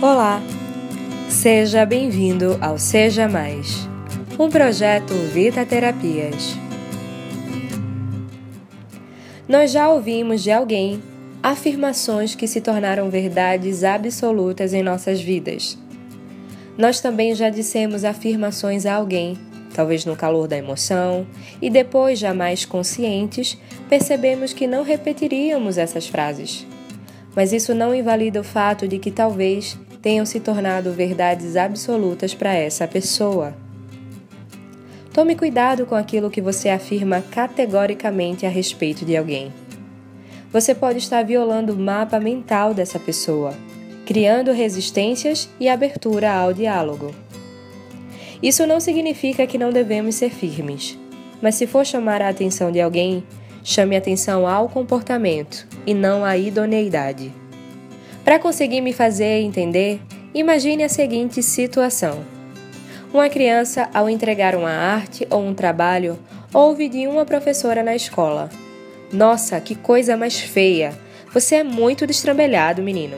Olá! Seja bem-vindo ao Seja Mais, um projeto Vita Terapias. Nós já ouvimos de alguém afirmações que se tornaram verdades absolutas em nossas vidas. Nós também já dissemos afirmações a alguém, talvez no calor da emoção, e depois, já mais conscientes, percebemos que não repetiríamos essas frases. Mas isso não invalida o fato de que talvez tenham se tornado verdades absolutas para essa pessoa. Tome cuidado com aquilo que você afirma categoricamente a respeito de alguém. Você pode estar violando o mapa mental dessa pessoa, criando resistências e abertura ao diálogo. Isso não significa que não devemos ser firmes, mas se for chamar a atenção de alguém, chame atenção ao comportamento e não à idoneidade. Para conseguir me fazer entender, imagine a seguinte situação: uma criança, ao entregar uma arte ou um trabalho, ouve de uma professora na escola: Nossa, que coisa mais feia! Você é muito destrambelhado, menino.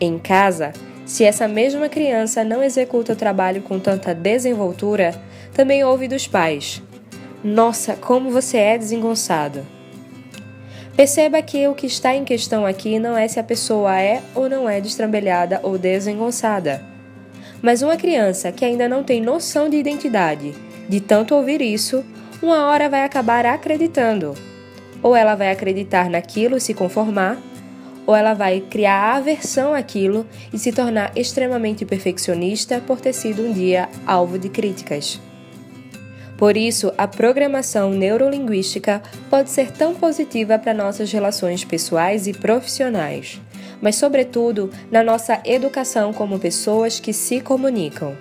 Em casa, se essa mesma criança não executa o trabalho com tanta desenvoltura, também ouve dos pais: Nossa, como você é desengonçado! Perceba que o que está em questão aqui não é se a pessoa é ou não é destrambelhada ou desengonçada. Mas uma criança que ainda não tem noção de identidade, de tanto ouvir isso, uma hora vai acabar acreditando. Ou ela vai acreditar naquilo e se conformar, ou ela vai criar aversão àquilo e se tornar extremamente perfeccionista por ter sido um dia alvo de críticas. Por isso, a programação neurolinguística pode ser tão positiva para nossas relações pessoais e profissionais, mas, sobretudo, na nossa educação como pessoas que se comunicam.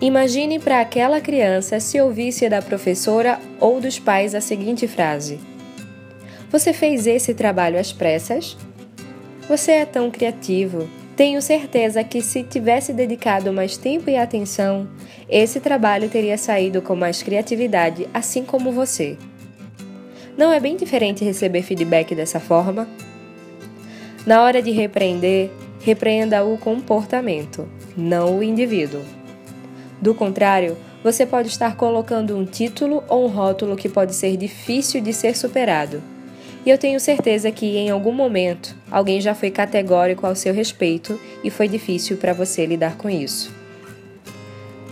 Imagine para aquela criança se ouvisse da professora ou dos pais a seguinte frase: Você fez esse trabalho às pressas? Você é tão criativo, tenho certeza que se tivesse dedicado mais tempo e atenção, esse trabalho teria saído com mais criatividade, assim como você. Não é bem diferente receber feedback dessa forma? Na hora de repreender, repreenda o comportamento, não o indivíduo. Do contrário, você pode estar colocando um título ou um rótulo que pode ser difícil de ser superado e eu tenho certeza que em algum momento alguém já foi categórico ao seu respeito e foi difícil para você lidar com isso.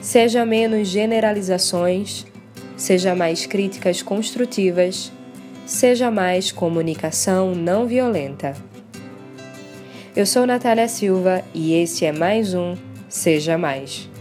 Seja menos generalizações, seja mais críticas construtivas, seja mais comunicação não violenta. Eu sou Natália Silva e esse é mais um Seja Mais.